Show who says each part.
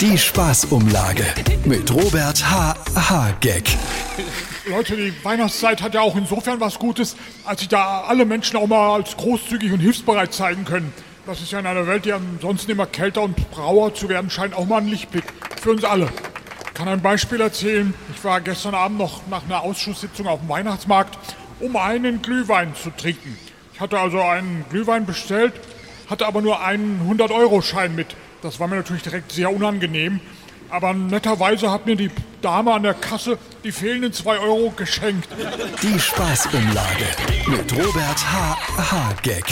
Speaker 1: Die Spaßumlage mit Robert H. H. Gag.
Speaker 2: Leute, die Weihnachtszeit hat ja auch insofern was Gutes, als sich da alle Menschen auch mal als großzügig und hilfsbereit zeigen können. Das ist ja in einer Welt, die ansonsten immer kälter und brauer zu werden scheint, auch mal ein Lichtblick. Für uns alle. Ich kann ein Beispiel erzählen. Ich war gestern Abend noch nach einer Ausschusssitzung auf dem Weihnachtsmarkt, um einen Glühwein zu trinken. Ich hatte also einen Glühwein bestellt, hatte aber nur einen 100-Euro-Schein mit. Das war mir natürlich direkt sehr unangenehm. Aber netterweise hat mir die Dame an der Kasse die fehlenden 2 Euro geschenkt.
Speaker 1: Die Spaßumlage mit Robert H. H. Gag.